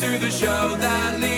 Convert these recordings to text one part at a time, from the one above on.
to the show that leaves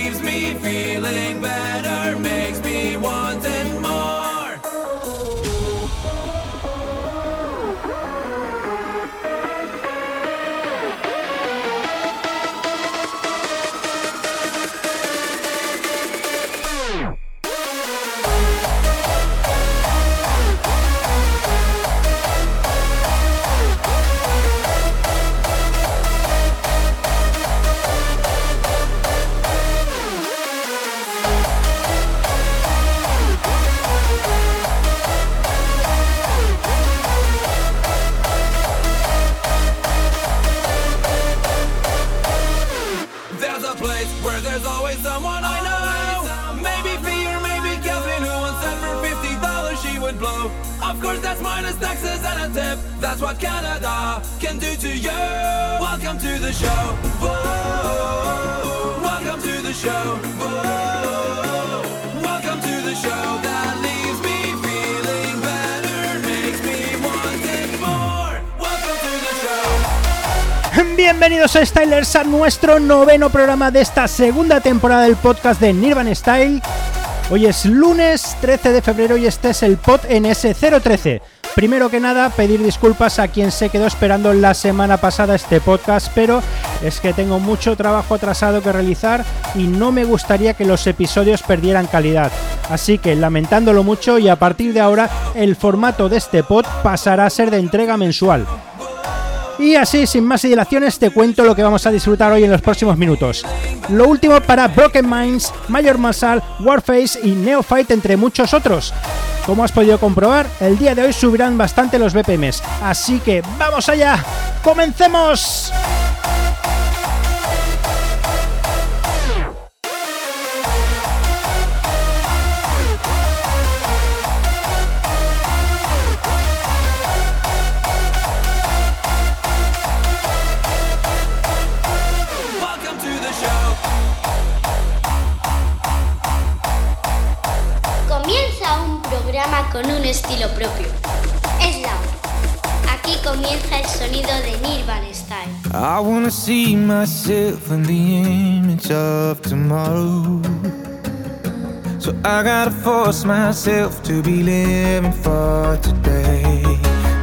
Bienvenidos a Stylers a nuestro noveno programa de esta segunda temporada del podcast de Nirvan Style. Hoy es lunes 13 de febrero y este es el pod NS013. Primero que nada, pedir disculpas a quien se quedó esperando la semana pasada este podcast, pero es que tengo mucho trabajo atrasado que realizar y no me gustaría que los episodios perdieran calidad. Así que lamentándolo mucho y a partir de ahora el formato de este pod pasará a ser de entrega mensual. Y así, sin más dilaciones, te cuento lo que vamos a disfrutar hoy en los próximos minutos. Lo último para Broken Minds, Major Muscle, Warface y Neophyte, entre muchos otros. Como has podido comprobar, el día de hoy subirán bastante los BPMs. Así que, ¡vamos allá! ¡Comencemos! Con un estilo propio. Es la. Aquí comienza el sonido de Nirvan Style. I wanna see myself in the image of tomorrow. So I gotta force myself to be living for today.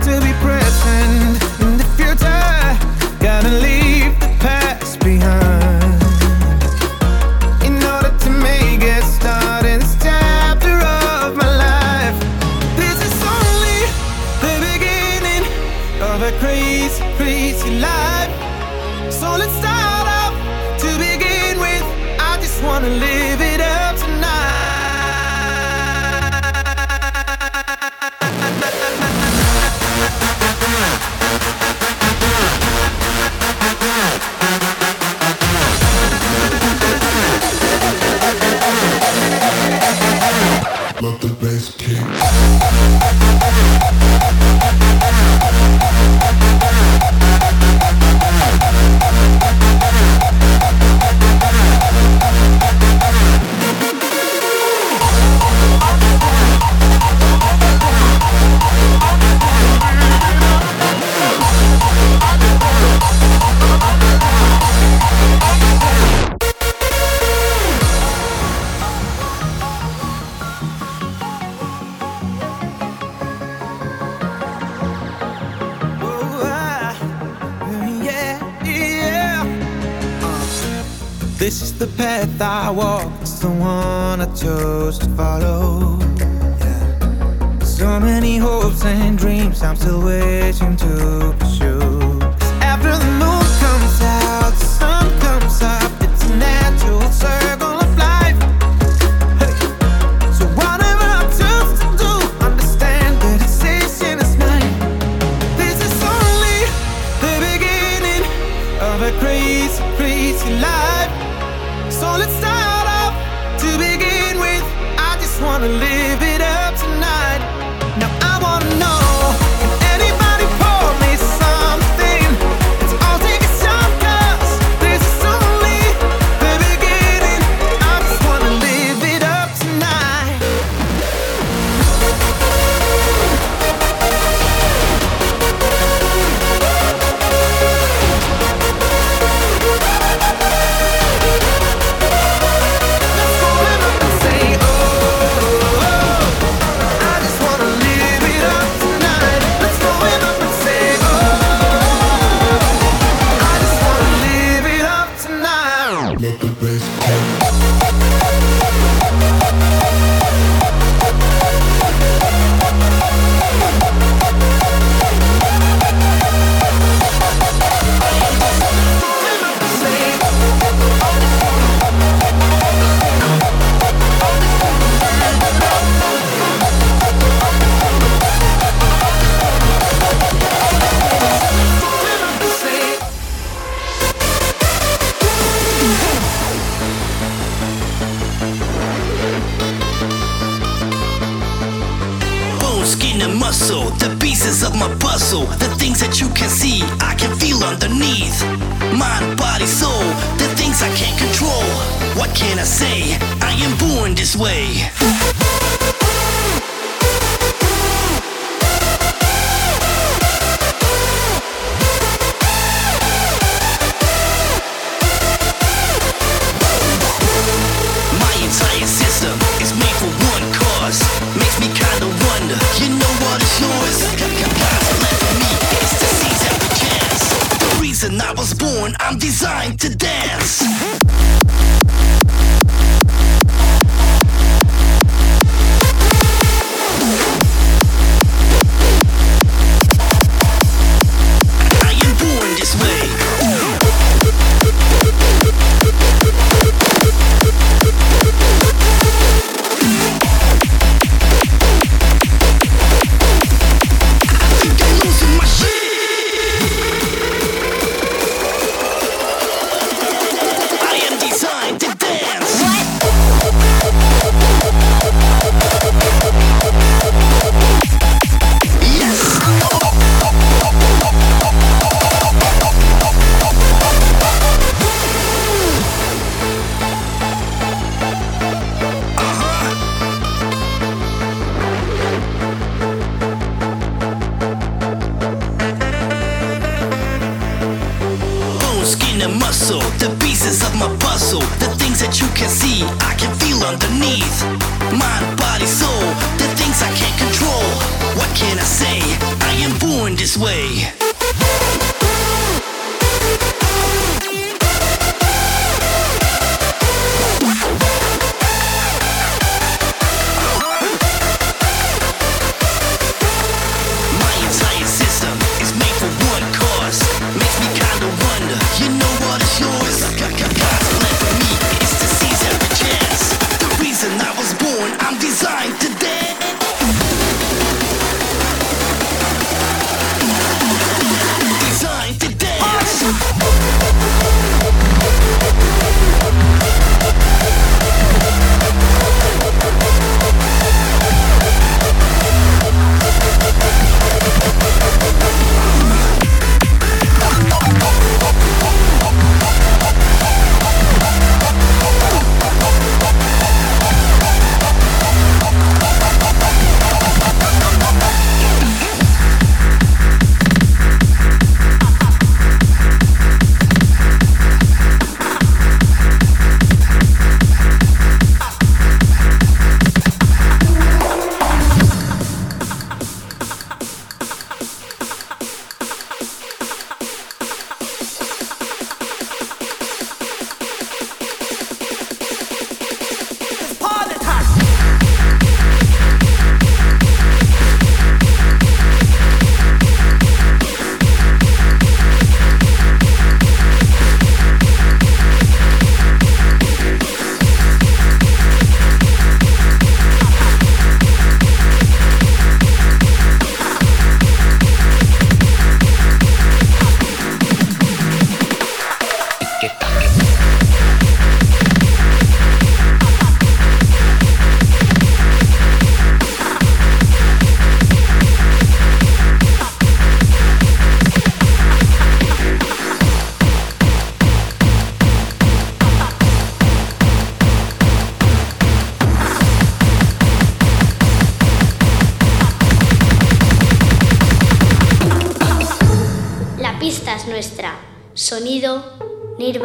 To be present in the future, gotta leave the past behind. Chose to follow. Yeah. So many hopes and dreams I'm still waiting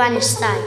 Nirvana Style.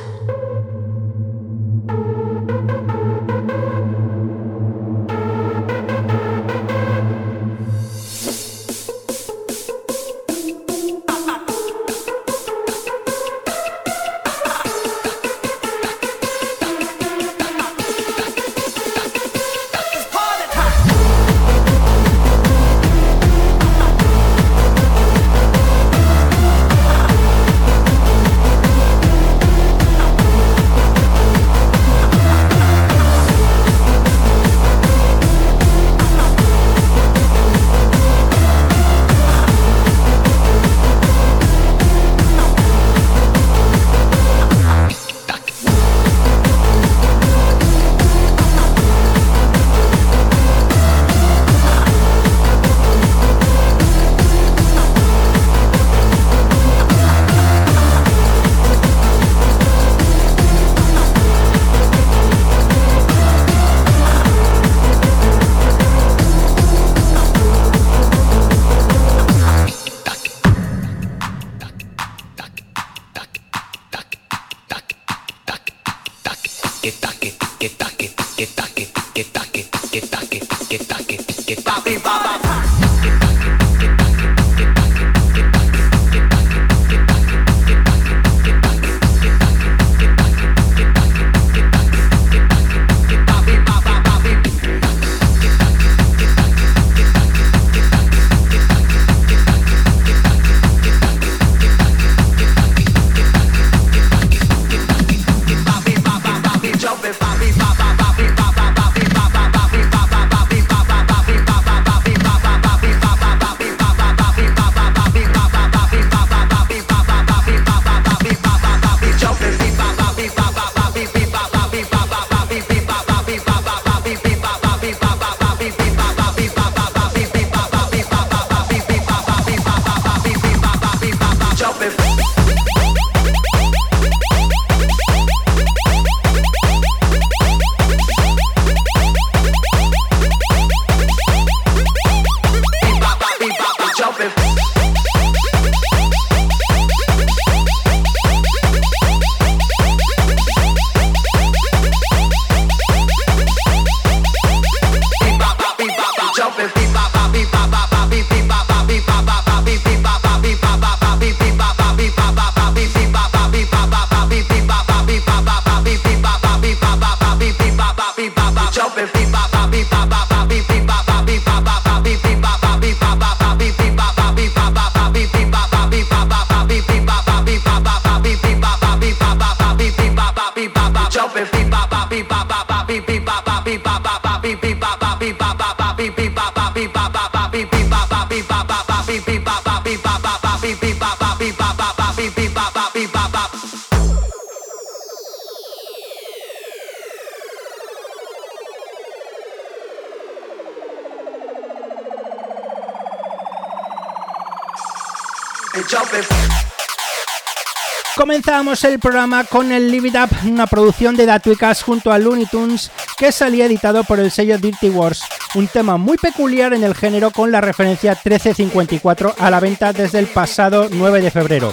Comenzamos el programa con el Live It Up, una producción de Datuicas junto a Looney Tunes que salía editado por el sello Dirty Wars, un tema muy peculiar en el género con la referencia 1354 a la venta desde el pasado 9 de febrero.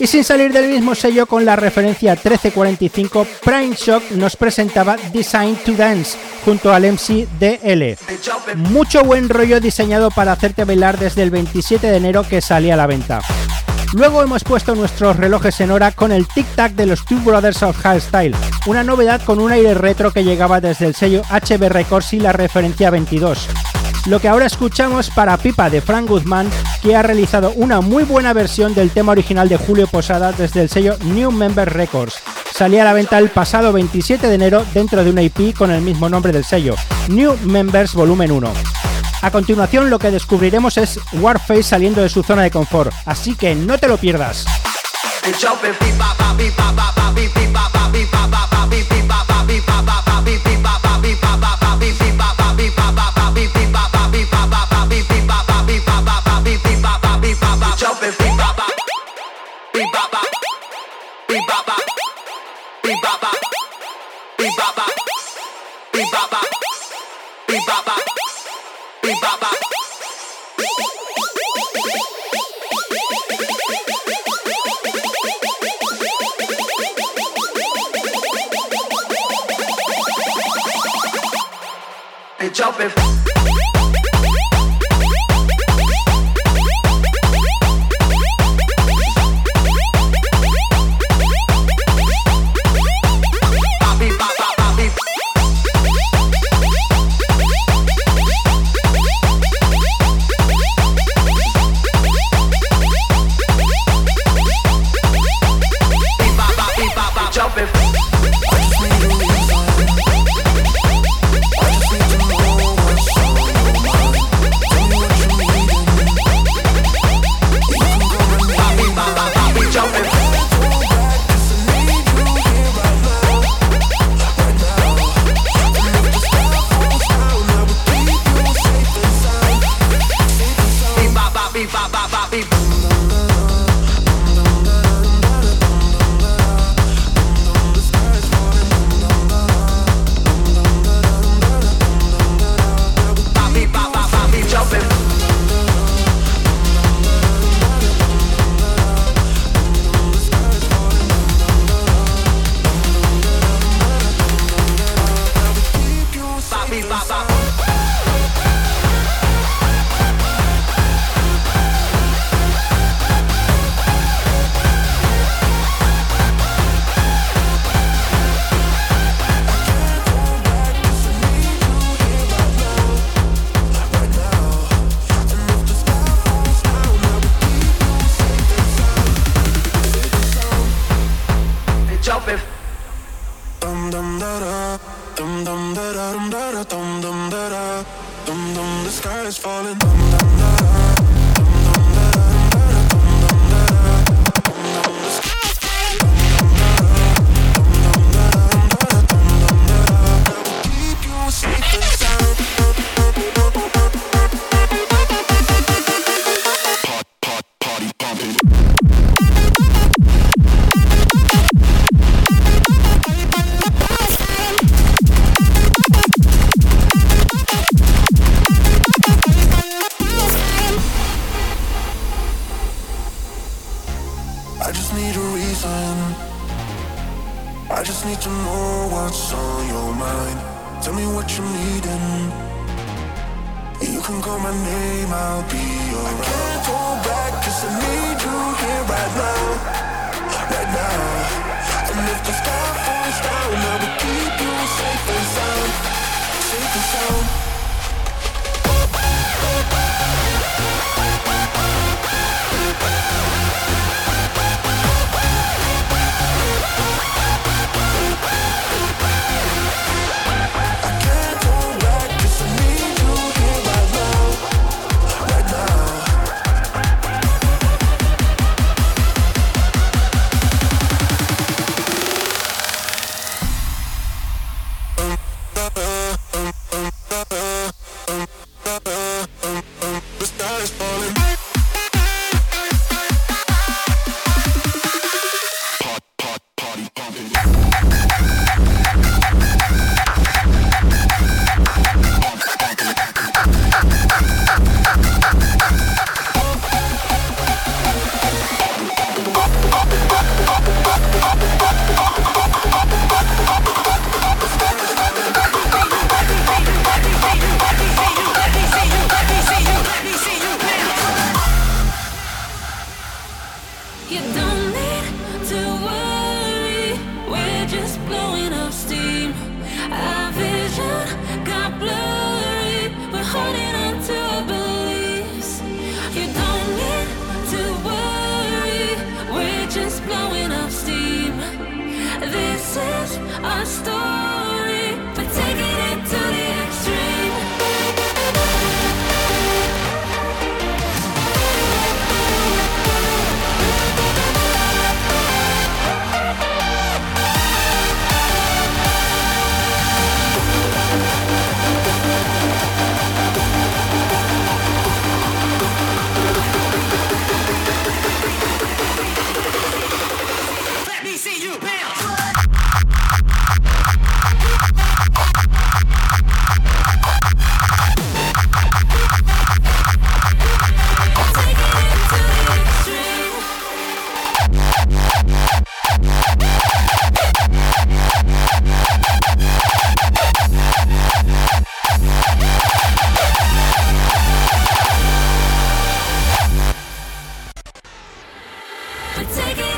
Y sin salir del mismo sello con la referencia 1345, Prime Shock nos presentaba Design to Dance junto al MC DL. Mucho buen rollo diseñado para hacerte bailar desde el 27 de enero que salía a la venta. Luego hemos puesto nuestros relojes en hora con el tic-tac de los Two Brothers of Style, una novedad con un aire retro que llegaba desde el sello HB Records y la referencia 22. Lo que ahora escuchamos para Pipa de Frank Guzmán, que ha realizado una muy buena versión del tema original de Julio Posada desde el sello New Member Records. Salía a la venta el pasado 27 de enero dentro de una IP con el mismo nombre del sello, New Members Volumen 1. A continuación lo que descubriremos es Warface saliendo de su zona de confort, así que no te lo pierdas. Take it.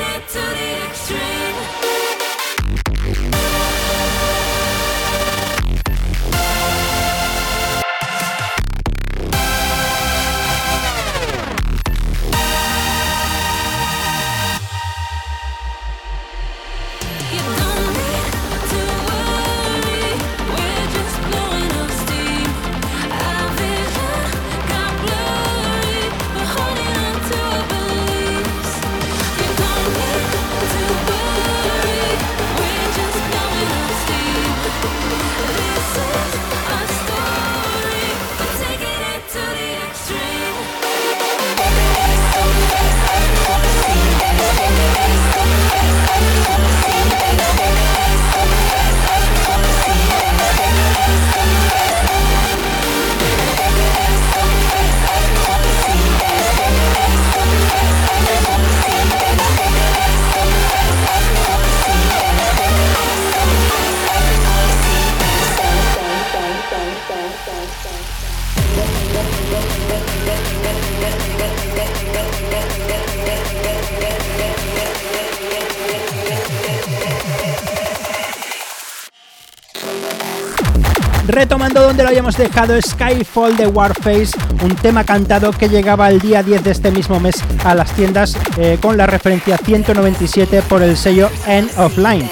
Habíamos dejado, Skyfall de Warface, un tema cantado que llegaba el día 10 de este mismo mes a las tiendas eh, con la referencia 197 por el sello End of Line.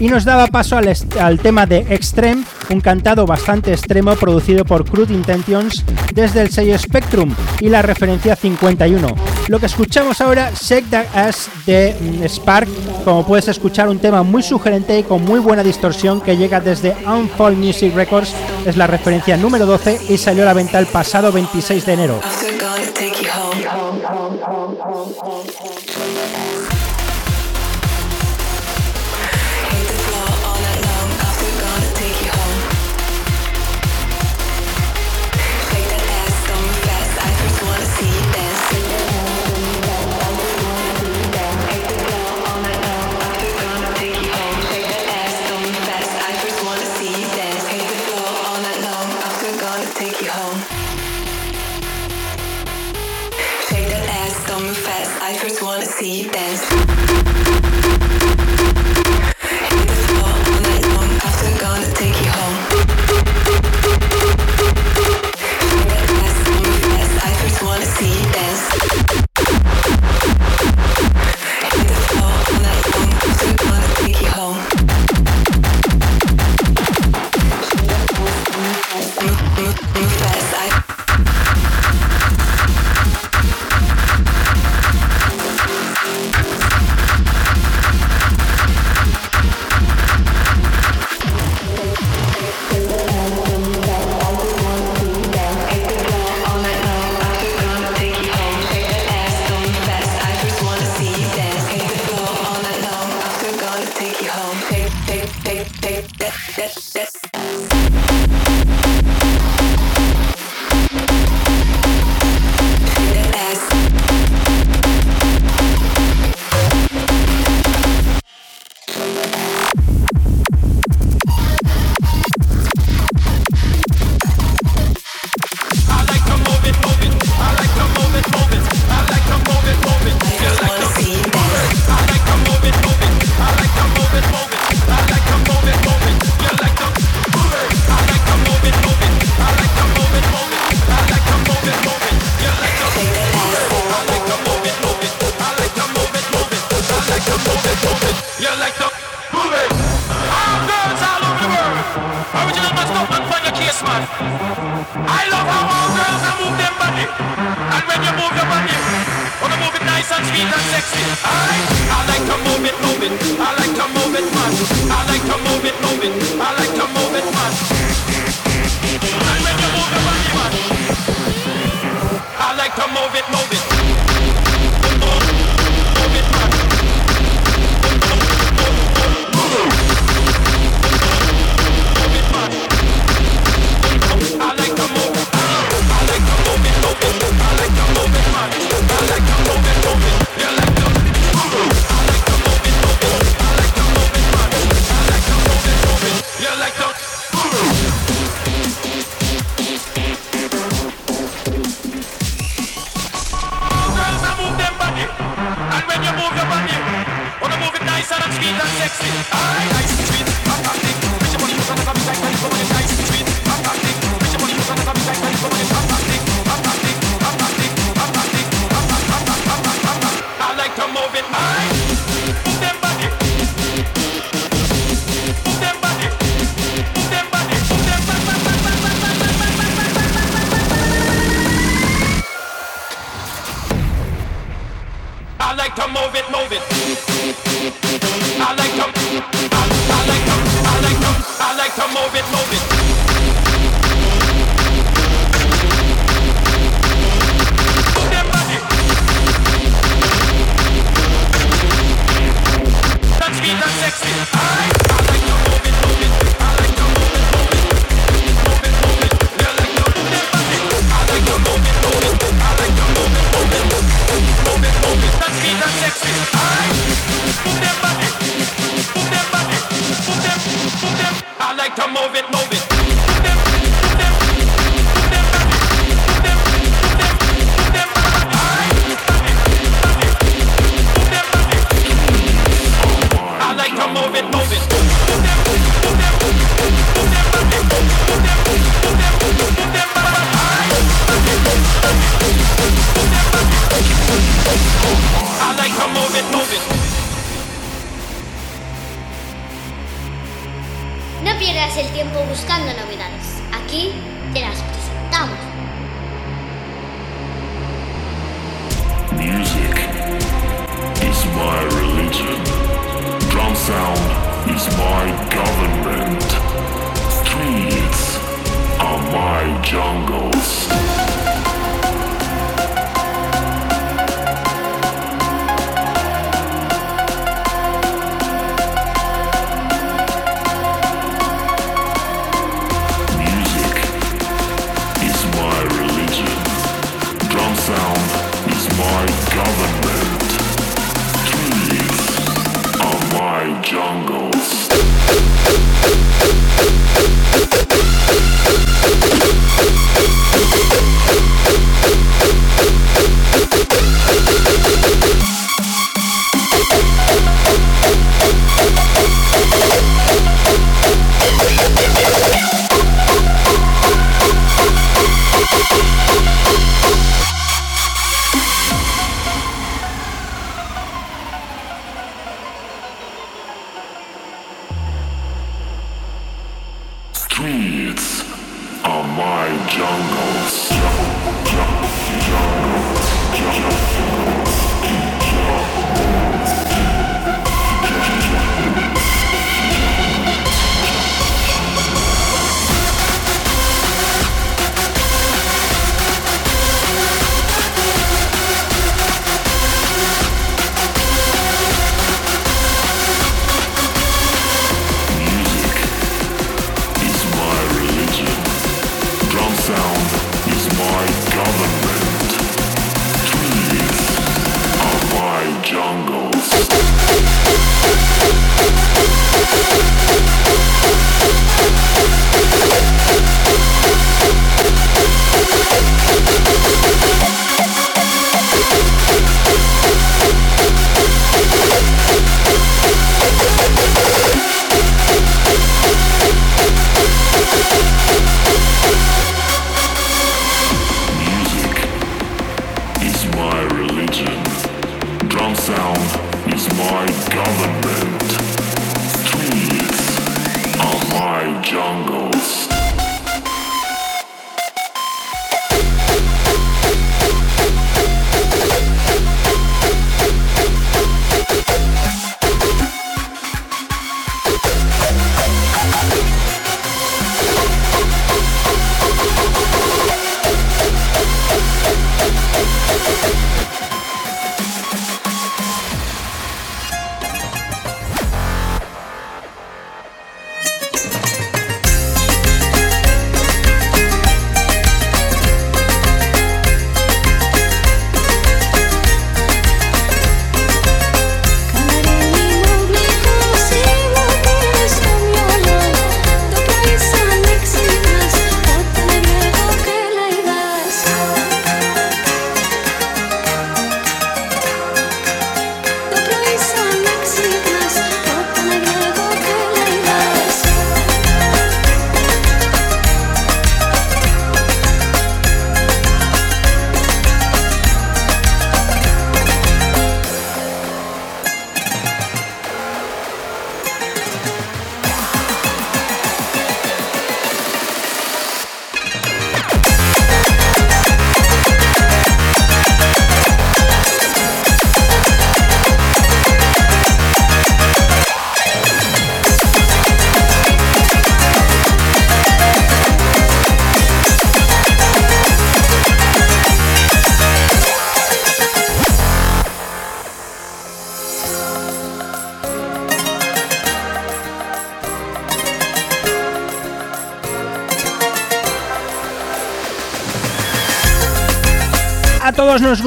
y nos daba paso al, al tema de Extreme, un cantado bastante extremo producido por Crude Intentions desde el sello Spectrum y la referencia 51. Lo que escuchamos ahora, Shake That Ass de mm, Spark, como puedes escuchar un tema muy sugerente y con muy buena distorsión que llega desde Unfold Music Records, es la referencia número 12 y salió a la venta el pasado 26 de enero.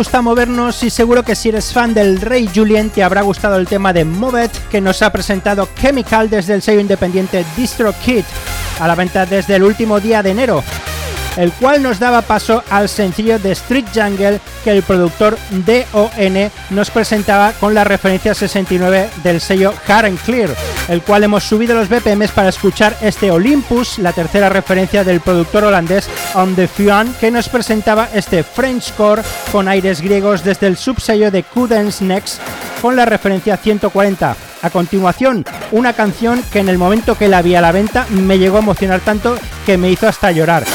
Gusta movernos y seguro que si eres fan del Rey Julien te habrá gustado el tema de Movet que nos ha presentado Chemical desde el sello independiente DistroKid a la venta desde el último día de enero, el cual nos daba paso al sencillo de Street Jungle que el productor DON nos presentaba con la referencia 69 del sello Hard and Clear, el cual hemos subido los BPMs para escuchar este Olympus, la tercera referencia del productor holandés On the Fuan, que nos presentaba este Frenchcore con aires griegos desde el subsello de Cudens Next con la referencia 140. A continuación, una canción que en el momento que la vi a la venta me llegó a emocionar tanto que me hizo hasta llorar.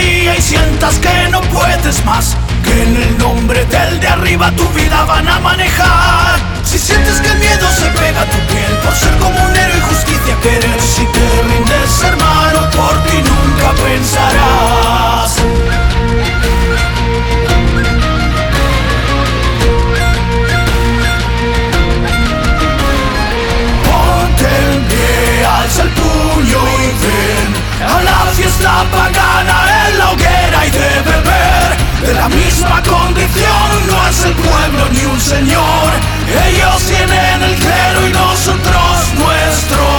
Y sientas que no puedes más, que en el nombre del de arriba tu vida van a manejar. Si sientes que el miedo se pega a tu piel por ser como un héroe y justicia querer, si te rindes hermano, por ti nunca pensarás. Ponte en pie, alza el puño y ven a la fiesta pagana De la misma condición no es el pueblo ni un señor. Ellos tienen el clero y nosotros nuestro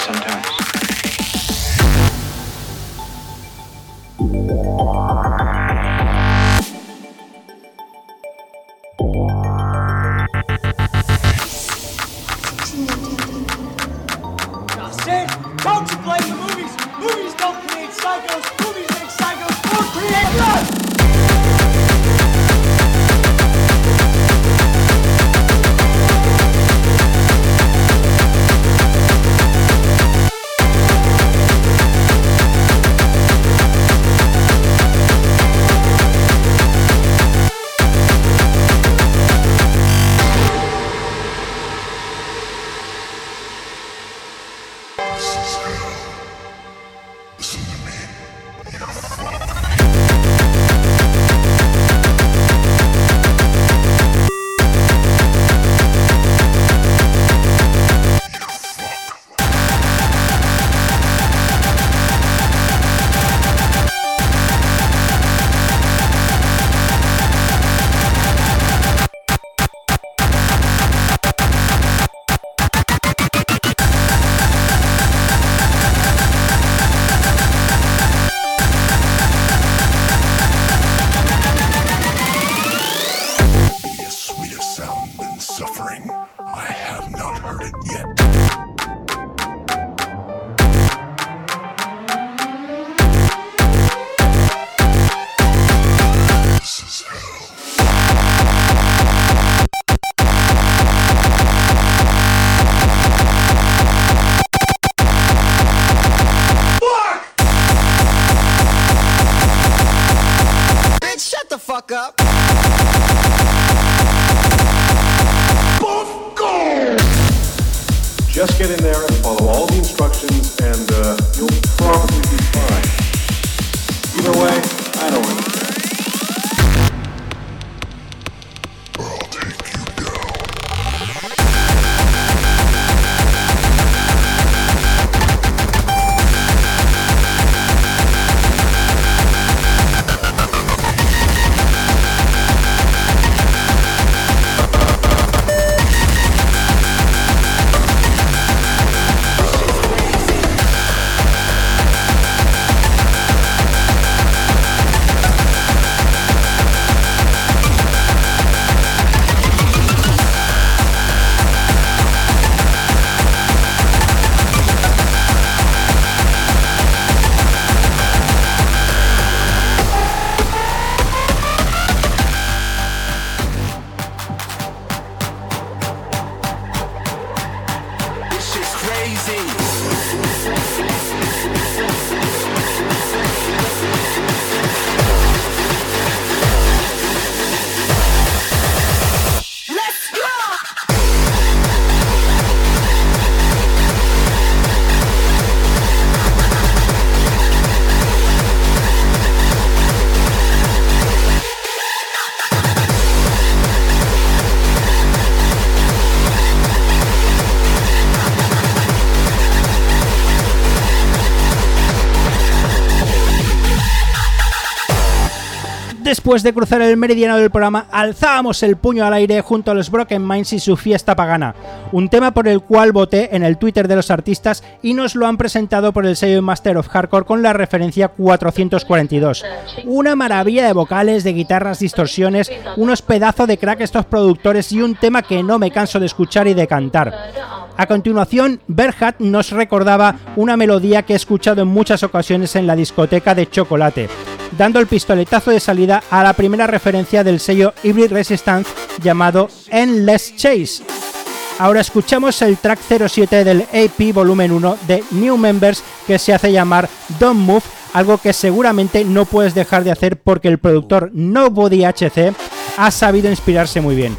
sometimes. Just get in there and follow all the instructions, and uh, you'll probably be fine. Either way, I don't Después de cruzar el meridiano del programa, alzábamos el puño al aire junto a los Broken Minds y su fiesta pagana, un tema por el cual voté en el Twitter de los artistas y nos lo han presentado por el sello Master of Hardcore con la referencia 442. Una maravilla de vocales, de guitarras, distorsiones, unos pedazos de crack estos productores y un tema que no me canso de escuchar y de cantar. A continuación, Berhat nos recordaba una melodía que he escuchado en muchas ocasiones en la discoteca de Chocolate, dando el pistoletazo de salida a la primera referencia del sello Hybrid Resistance llamado Endless Chase. Ahora escuchamos el track 07 del AP Volumen 1 de New Members que se hace llamar Don't Move, algo que seguramente no puedes dejar de hacer porque el productor Nobody HC ha sabido inspirarse muy bien.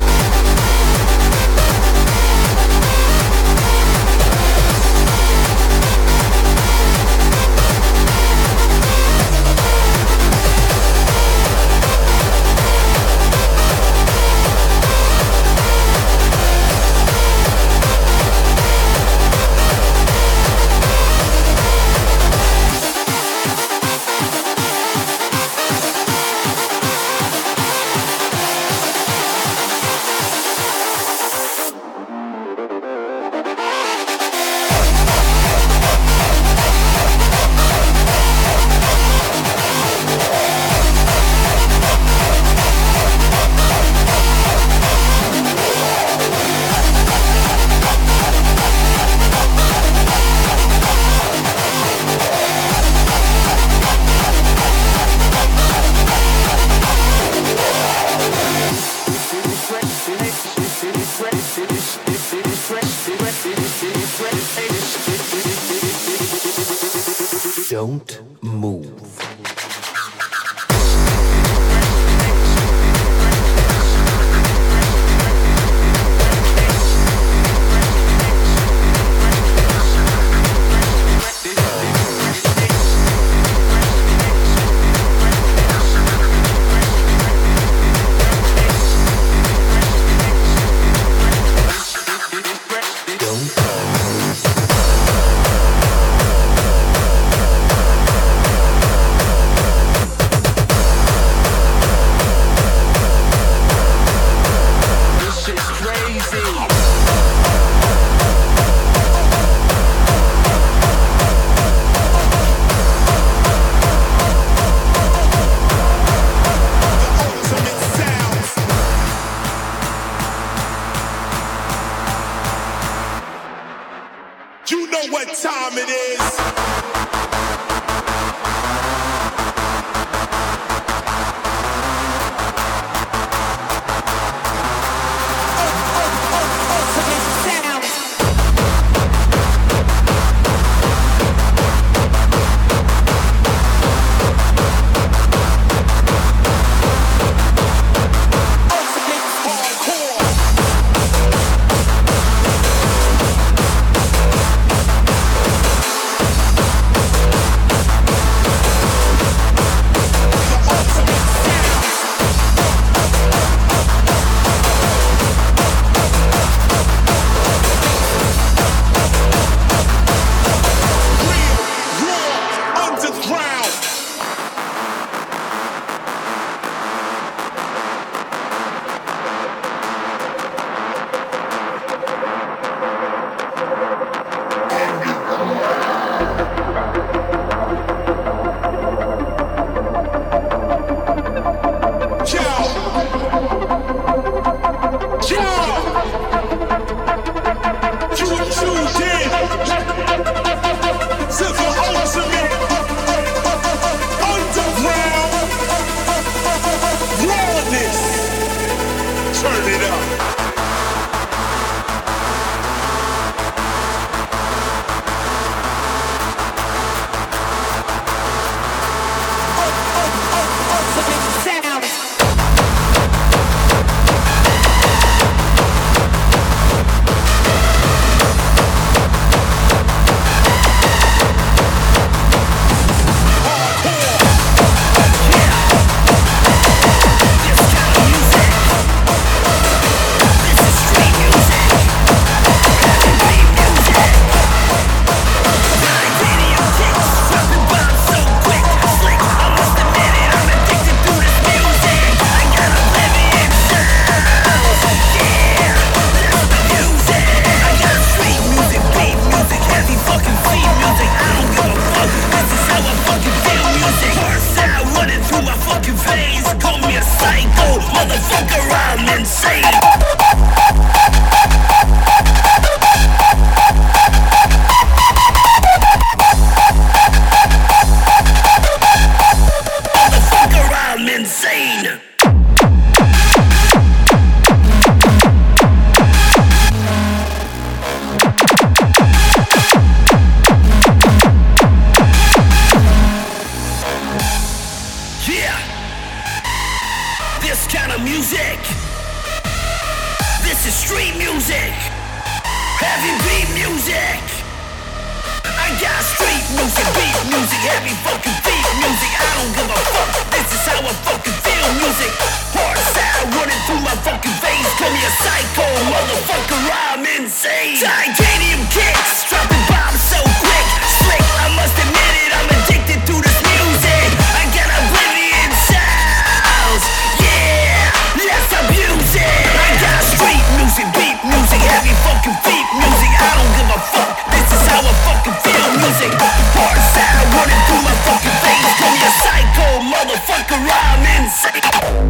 Call me a psycho, motherfucker. I'm insane. Titanium kicks, dropping bombs so quick, slick. I must admit it, I'm addicted to this music. I got oblivion sounds. Yeah, let's abuse it. I got street music, beat music, heavy fucking beat music. I don't give a fuck. This is how I fucking feel music. Hard sound running through my fucking veins. Call me a psycho, motherfucker. I'm insane.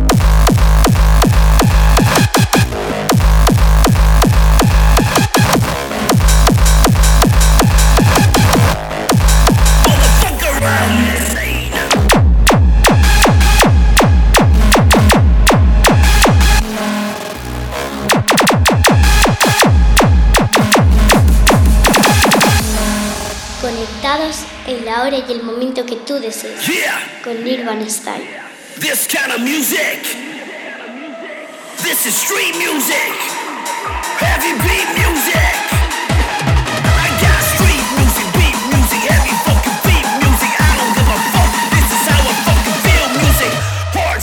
Hora y el momento que tú desees. Yeah. Con Nirvana Style. This kind of music. This is street music. Heavy beat music. I got street music, beat music, heavy fucking beat music. I don't give a fuck. This is how I fucking feel music. Hard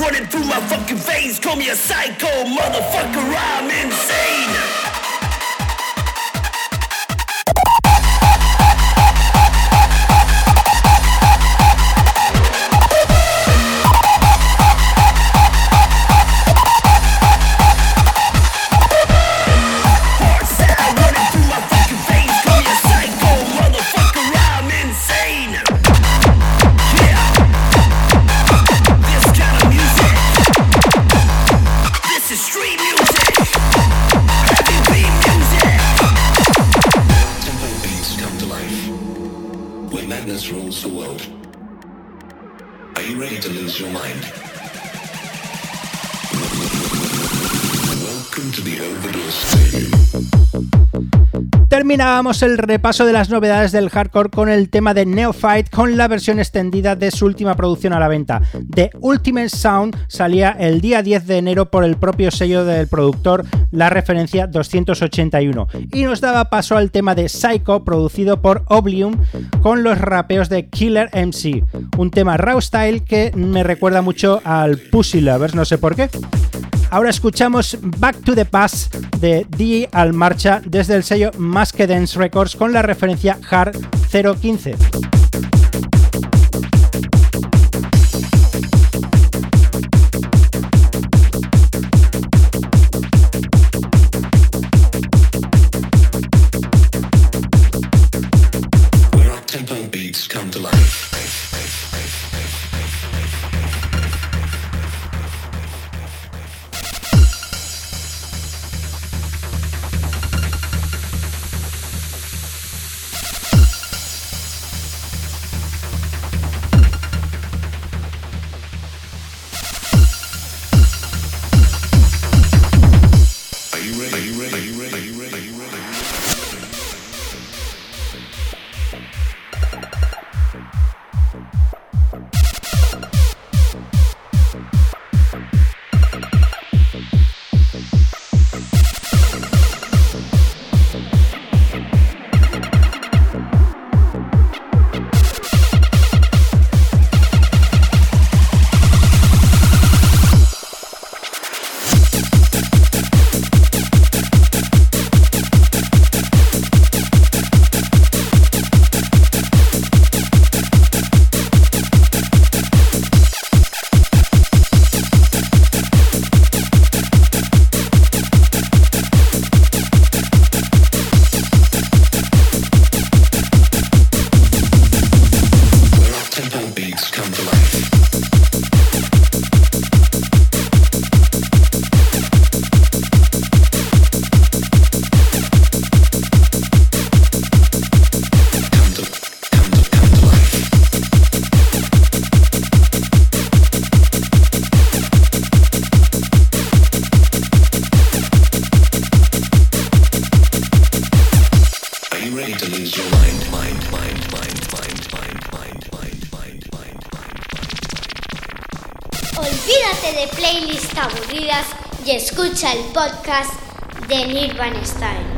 running through my fucking veins. Call me a psycho motherfucker. I'm insane. You ready to lose your mind? Welcome to the Overdose Stadium. Terminábamos el repaso de las novedades del hardcore con el tema de Neophyte con la versión extendida de su última producción a la venta. The Ultimate Sound salía el día 10 de enero por el propio sello del productor, la referencia 281, y nos daba paso al tema de Psycho producido por Oblium con los rapeos de Killer MC, un tema raw style que me recuerda mucho al Pussy Lovers, no sé por qué. Ahora escuchamos Back to the Past de D al marcha desde el sello Más que Dance Records con la referencia Hard 015. El podcast de Nirvana Style.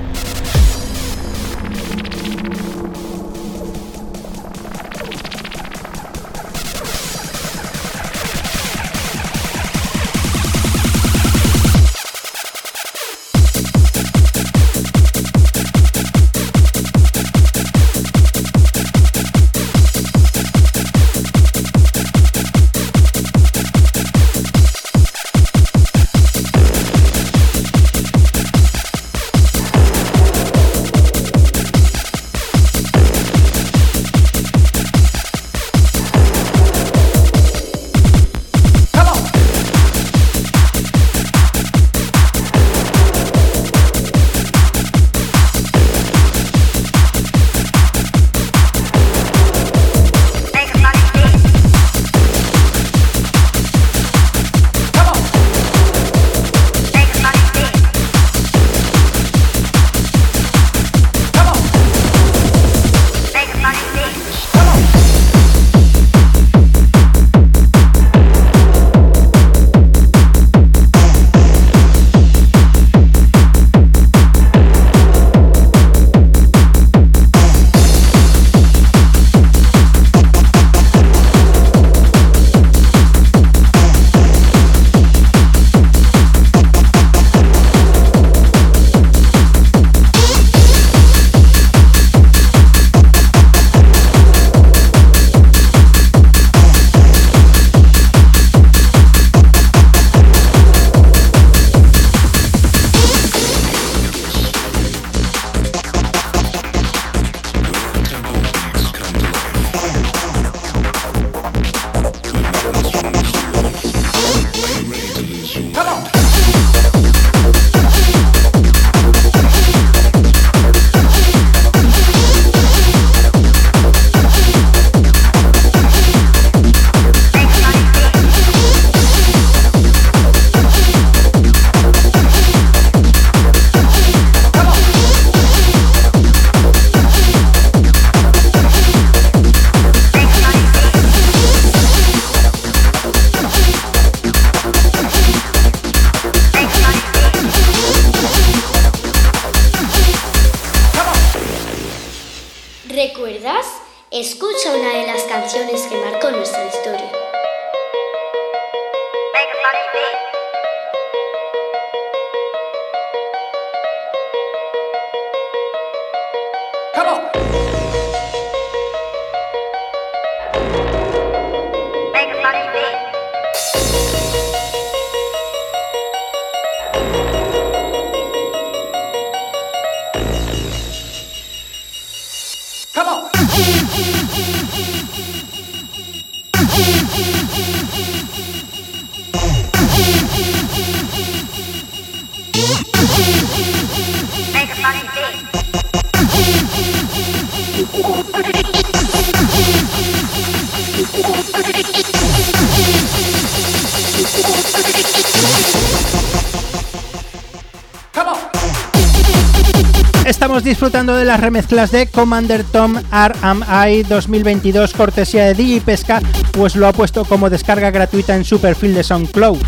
De las remezclas de Commander Tom RMI 2022 cortesía de DJ Pesca, pues lo ha puesto como descarga gratuita en su perfil de SoundCloud.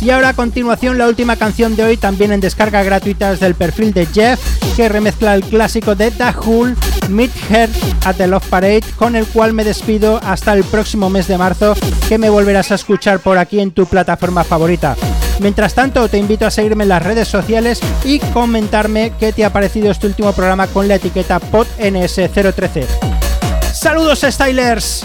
Y ahora a continuación la última canción de hoy también en descarga gratuita del perfil de Jeff, que remezcla el clásico de Hull, Meet Her at the Love Parade, con el cual me despido hasta el próximo mes de marzo, que me volverás a escuchar por aquí en tu plataforma favorita. Mientras tanto, te invito a seguirme en las redes sociales y comentarme qué te ha parecido este último programa con la etiqueta PodNS013. ¡Saludos, Stylers!